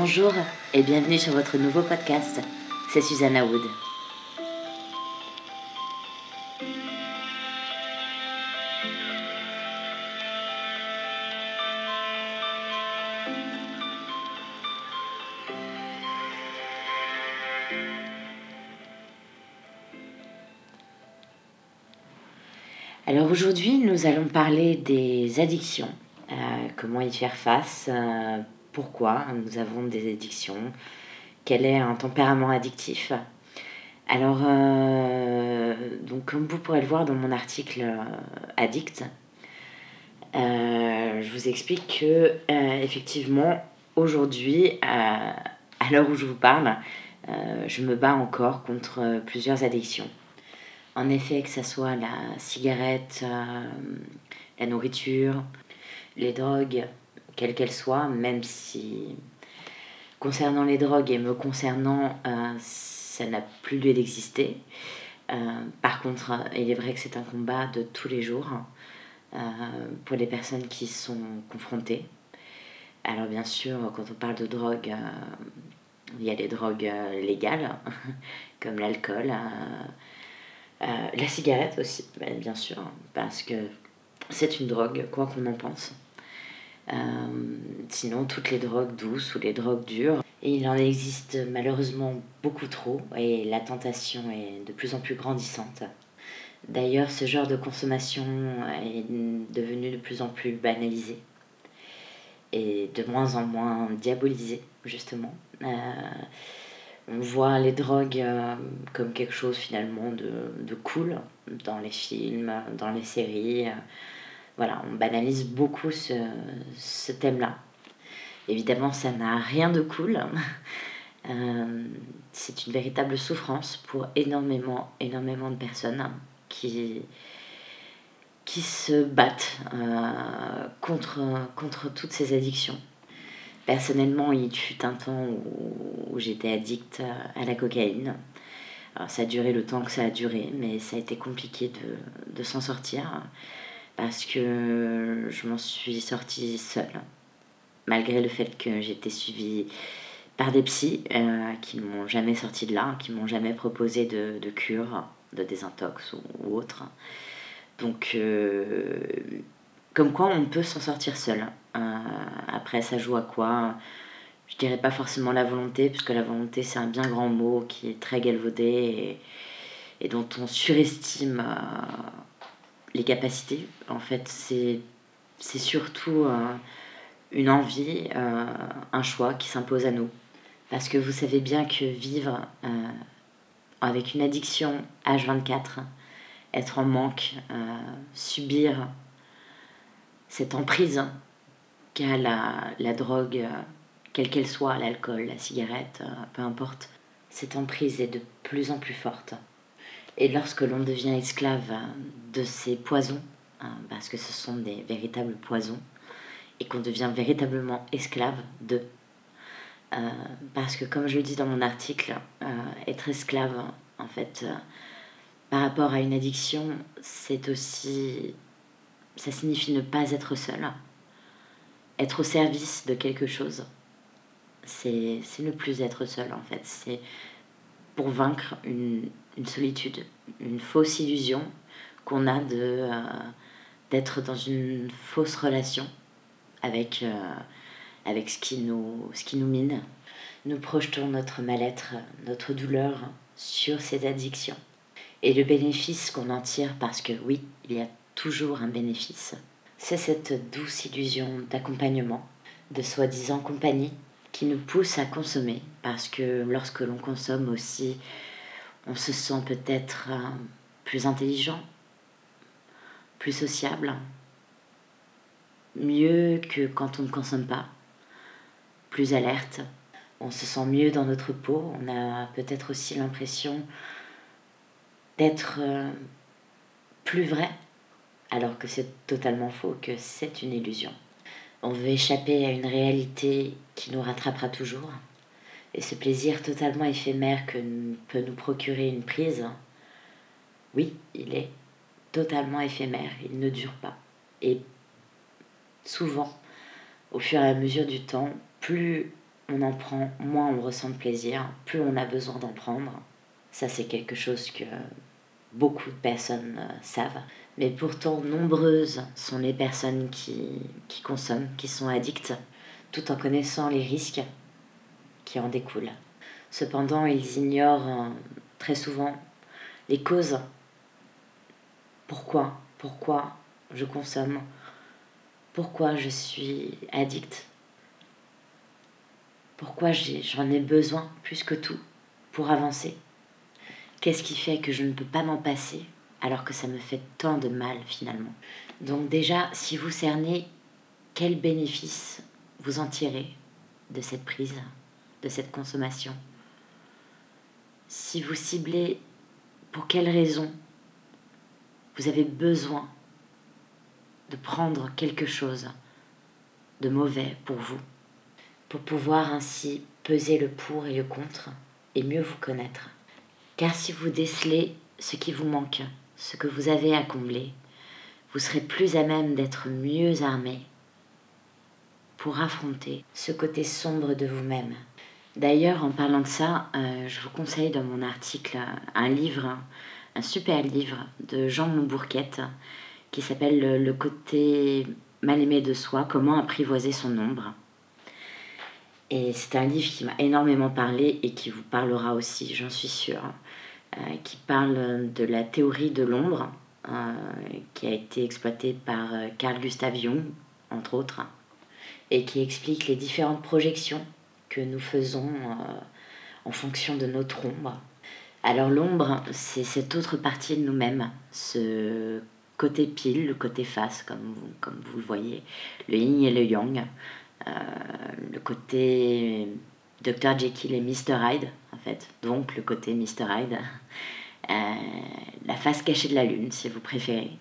Bonjour et bienvenue sur votre nouveau podcast. C'est Susanna Wood. Alors aujourd'hui, nous allons parler des addictions, euh, comment y faire face, euh, pourquoi nous avons des addictions, quel est un tempérament addictif. Alors, euh, donc comme vous pourrez le voir dans mon article Addict, je vous explique que effectivement aujourd'hui, à l'heure où je vous parle, je me bats encore contre plusieurs addictions. En effet, que ce soit la cigarette, euh, la nourriture, les drogues, quelles qu'elles soient, même si concernant les drogues et me concernant, euh, ça n'a plus lieu d'exister. Euh, par contre, il est vrai que c'est un combat de tous les jours pour les personnes qui sont confrontées. Alors bien sûr, quand on parle de drogue, il y a les drogues légales, comme l'alcool euh, la cigarette aussi, bien sûr, parce que c'est une drogue, quoi qu'on en pense. Euh, sinon, toutes les drogues douces ou les drogues dures. Et il en existe malheureusement beaucoup trop et la tentation est de plus en plus grandissante. D'ailleurs, ce genre de consommation est devenu de plus en plus banalisé et de moins en moins diabolisé, justement. Euh, on voit les drogues euh, comme quelque chose finalement de, cool dans les films, dans les séries. Voilà, on banalise beaucoup ce, thème-là. Évidemment, ça n'a rien de cool. Euh, c'est une véritable souffrance pour énormément, énormément de personnes qui, qui se battent euh, contre, contre toutes ces addictions. Personnellement, il fut un temps où, j'étais addict à la cocaïne. Ça a duré le temps que ça a duré, mais ça a été compliqué de, s'en sortir parce que je m'en suis sortie seule, malgré le fait que j'étais suivie par des psys euh, qui ne m'ont jamais sorti de là, qui m'ont jamais proposé de, cure, de désintox ou, autre. Donc, euh, comme quoi on peut s'en sortir seul. Euh, après, ça joue à quoi? Je dirais pas forcément la volonté, puisque la volonté c'est un bien grand mot qui est très galvaudé et, dont on surestime euh, les capacités. En fait, c'est surtout euh, une envie, un choix qui s'impose à nous. Parce que vous savez bien que vivre avec une addiction H24, être en manque, subir cette emprise qu'a la, la drogue, euh, quelle qu'elle soit, l'alcool, la cigarette, euh, peu importe, cette emprise est de plus en plus forte. Et lorsque l'on devient esclave de ces poisons, hein, parce que ce sont des véritables poisons, et qu'on devient véritablement esclave d'eux, euh, parce que comme je le dis dans mon article, être esclave, en fait, par rapport à une addiction, c'est aussi ça signifie ne pas être seul, être au service de quelque chose. C'est ne plus être seul en fait. C'est pour vaincre une, solitude, une fausse illusion qu'on a de euh, d'être dans une fausse relation avec, euh, avec ce, qui nous, ce qui nous mine. Nous projetons notre mal-être, notre douleur sur ces addictions. Et le bénéfice qu'on en tire, parce que oui, il y a toujours un bénéfice. C'est cette douce illusion d'accompagnement, de soi-disant compagnie, qui nous pousse à consommer, parce que lorsque l'on consomme aussi, on se sent peut-être euh, plus intelligent, plus sociable, mieux que quand on ne consomme pas, plus alerte, on se sent mieux dans notre peau, on a peut-être aussi l'impression d'être euh, plus vrai alors que c'est totalement faux, que c'est une illusion. On veut échapper à une réalité qui nous rattrapera toujours. Et ce plaisir totalement éphémère que peut nous procurer une prise, oui, il est totalement éphémère, il ne dure pas. Et souvent, au fur et à mesure du temps, plus on en prend, moins on ressent de plaisir, plus on a besoin d'en prendre. Ça, c'est quelque chose que beaucoup de personnes euh, savent. Mais pourtant, nombreuses sont les personnes qui, qui consomment, qui sont addictes, tout en connaissant les risques en découlent. Cependant, ils ignorent euh, très souvent les causes. Pourquoi? Pourquoi je consomme? Pourquoi je suis addict? Pourquoi j'en ai besoin plus que tout pour avancer? Qu'est-ce qui fait que je ne peux pas m'en passer alors que ça me fait tant de mal finalement? Donc déjà, si vous cernez quel bénéfice vous en tirez de cette prise, de cette consommation, si vous ciblez pour quelles raisons vous avez besoin de prendre quelque chose de mauvais pour vous, pour pouvoir ainsi peser le pour et le contre et mieux vous connaître. Car si vous décelez ce qui vous manque, ce que vous avez à combler, vous serez plus à même d'être mieux armé pour affronter ce côté sombre de vous-même. D'ailleurs, en parlant de ça, euh, je vous conseille dans mon article un livre, un super livre de Jean Montbourquette qui s'appelle Le côté mal aimé de soi, comment apprivoiser son ombre. Et c'est un livre qui m'a énormément parlé et qui vous parlera aussi, j'en suis sûre. Euh, qui parle de la théorie de l'ombre, euh, qui a été exploitée par Carl Gustav Jung, entre autres, et qui explique les différentes projections que nous faisons en fonction de notre ombre. Alors l'ombre, c'est cette autre partie de nous-mêmes, ce côté pile, le côté face, comme vous, comme vous le voyez, le yin et le yang, le côté Dr. Jekyll et Mr. Hyde, en fait, donc le côté Mr. Hyde, euh, la face cachée de la lune, si vous préférez,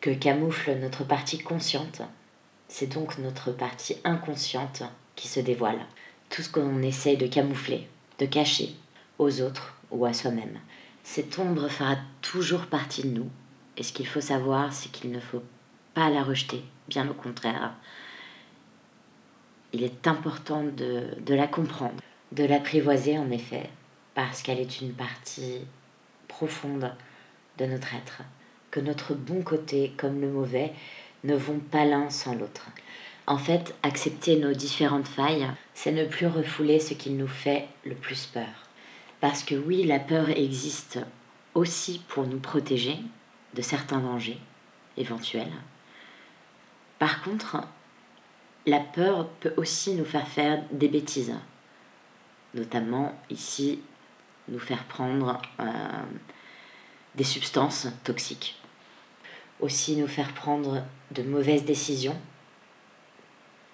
que camoufle notre partie consciente. C'est donc notre partie inconsciente qui se dévoile. Tout ce qu'on essaye de camoufler, de cacher aux autres ou à soi-même. Cette ombre fera toujours partie de nous. Et ce qu'il faut savoir, c'est qu'il ne faut pas la rejeter, bien au contraire. Il est important de, de la comprendre de l'apprivoiser en effet, parce qu'elle est une partie profonde de notre être, que notre bon côté comme le mauvais ne vont pas l'un sans l'autre. En fait, accepter nos différentes failles, c'est ne plus refouler ce qui nous fait le plus peur. Parce que oui, la peur existe aussi pour nous protéger de certains dangers éventuels. Par contre, la peur peut aussi nous faire faire des bêtises, notamment ici nous faire prendre euh, des substances toxiques, aussi nous faire prendre de mauvaises décisions,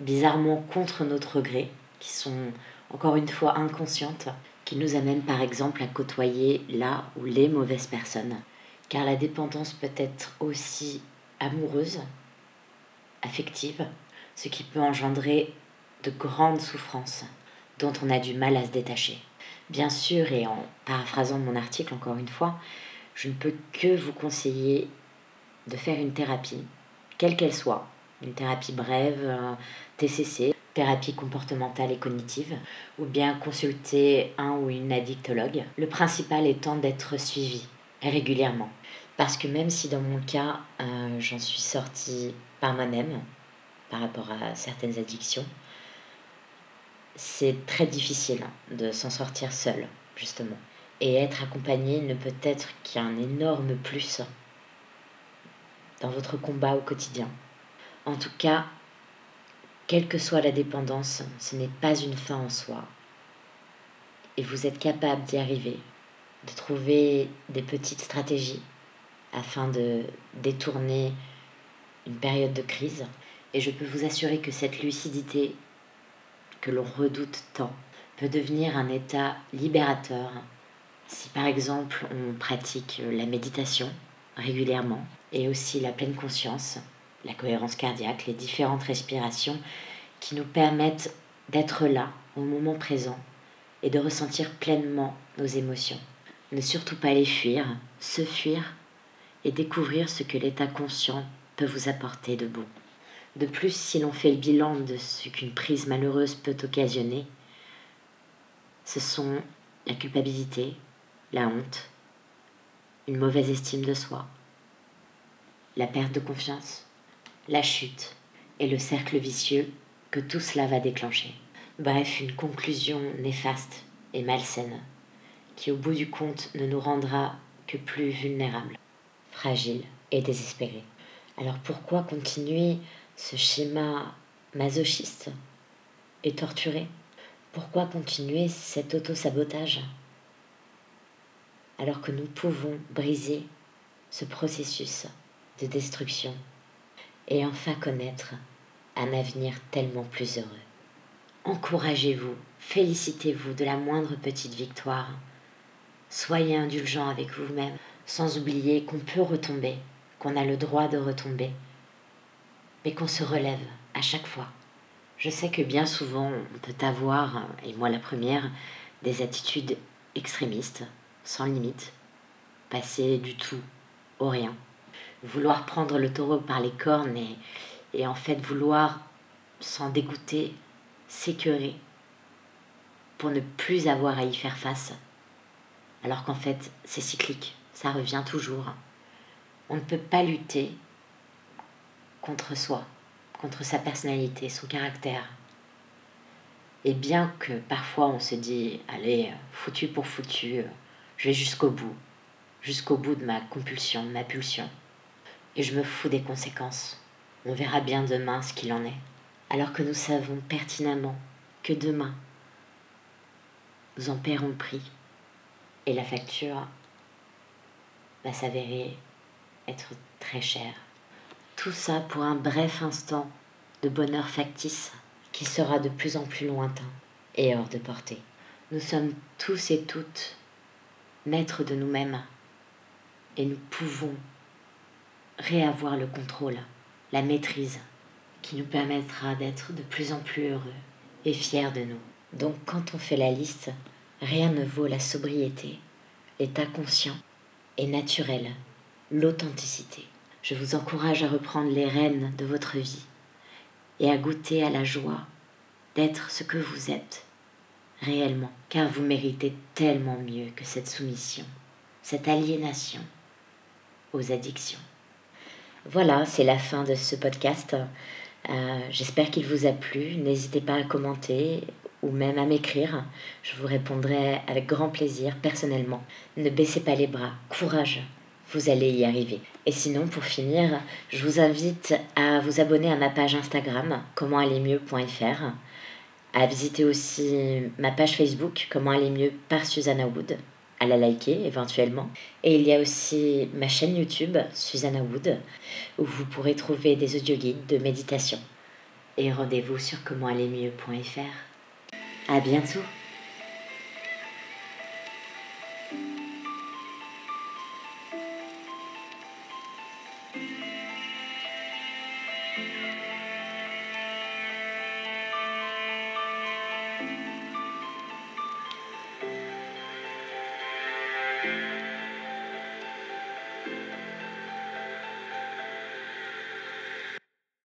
bizarrement contre notre gré, qui sont encore une fois inconscientes, qui nous amènent par exemple à côtoyer là ou les mauvaises personnes. Car la dépendance peut être aussi amoureuse, affective, ce qui peut engendrer de grandes souffrances dont on a du mal à se détacher. Bien sûr, et en paraphrasant mon article encore une fois, je ne peux que vous conseiller de faire une thérapie, quelle qu'elle soit, une thérapie brève, TCC, thérapie comportementale et cognitive, ou bien consulter un ou une addictologue. Le principal étant d'être suivi régulièrement. Parce que même si dans mon cas, euh, j'en suis sortie par moi-même, par rapport à certaines addictions, c'est très difficile de s'en sortir seul, justement. Et être accompagné ne peut être qu'un énorme plus dans votre combat au quotidien. En tout cas, quelle que soit la dépendance, ce n'est pas une fin en soi. Et vous êtes capable d'y arriver, de trouver des petites stratégies afin de détourner une période de crise. Et je peux vous assurer que cette lucidité que l'on redoute tant peut devenir un état libérateur si par exemple on pratique la méditation régulièrement et aussi la pleine conscience, la cohérence cardiaque, les différentes respirations qui nous permettent d'être là au moment présent et de ressentir pleinement nos émotions. Ne surtout pas les fuir, se fuir et découvrir ce que l'état conscient peut vous apporter de bon. De plus, si l'on fait le bilan de ce qu'une prise malheureuse peut occasionner, Ce sont la culpabilité, la honte, une mauvaise estime de soi, la perte de confiance, la chute et le cercle vicieux que tout cela va déclencher. Bref, une conclusion néfaste et malsaine qui au bout du compte ne nous rendra que plus vulnérables, fragiles et désespérés. Alors pourquoi continuer ce schéma masochiste et torturé? Pourquoi continuer cet auto-sabotage alors que nous pouvons briser ce processus de destruction et enfin connaître un avenir tellement plus heureux. Encouragez-vous, félicitez-vous de la moindre petite victoire. Soyez indulgent avec vous-même, sans oublier qu'on peut retomber, qu'on a le droit de retomber, mais qu'on se relève à chaque fois. Je sais que bien souvent on peut avoir, et moi la première, des attitudes extrémistes, sans limite, passer du tout au rien, vouloir prendre le taureau par les cornes et, en fait vouloir s'en dégoûter, s'écœurer, pour ne plus avoir à y faire face, alors qu'en fait c'est cyclique, ça revient toujours. On ne peut pas lutter contre soi, contre sa personnalité, son caractère. Et bien que parfois on se dit, allez, foutu pour foutu, je vais jusqu'au bout, jusqu'au bout de ma compulsion, de ma pulsion. Et je me fous des conséquences. On verra bien demain ce qu'il en est. Alors que nous savons pertinemment que demain, nous en paierons prix. Et la facture va s'avérer être très chère. Tout ça pour un bref instant de bonheur factice qui sera de plus en plus lointain et hors de portée. Nous sommes tous et toutes maîtres de nous-mêmes et nous pouvons réavoir le contrôle, la maîtrise qui nous permettra d'être de plus en plus heureux et fiers de nous. Donc quand on fait la liste, rien ne vaut la sobriété, l'état conscient et naturel, l'authenticité. Je vous encourage à reprendre les rênes de votre vie et à goûter à la joie d'être ce que vous êtes réellement, car vous méritez tellement mieux que cette soumission, cette aliénation aux addictions. Voilà, c'est la fin de ce podcast. Euh, j'espère qu'il vous a plu. N'hésitez pas à commenter ou même à m'écrire. Je vous répondrai avec grand plaisir personnellement. Ne baissez pas les bras. Courage. Vous allez y arriver. Et sinon, pour finir, je vous invite à vous abonner à ma page Instagram, commentallermieux.fr à visiter aussi ma page Facebook, Comment mieux par Susanna Wood, à la liker éventuellement. Et il y a aussi ma chaîne YouTube, Susanna Wood, où vous pourrez trouver des audio guides de méditation. Et rendez-vous sur commentallermieux.fr. À bientôt!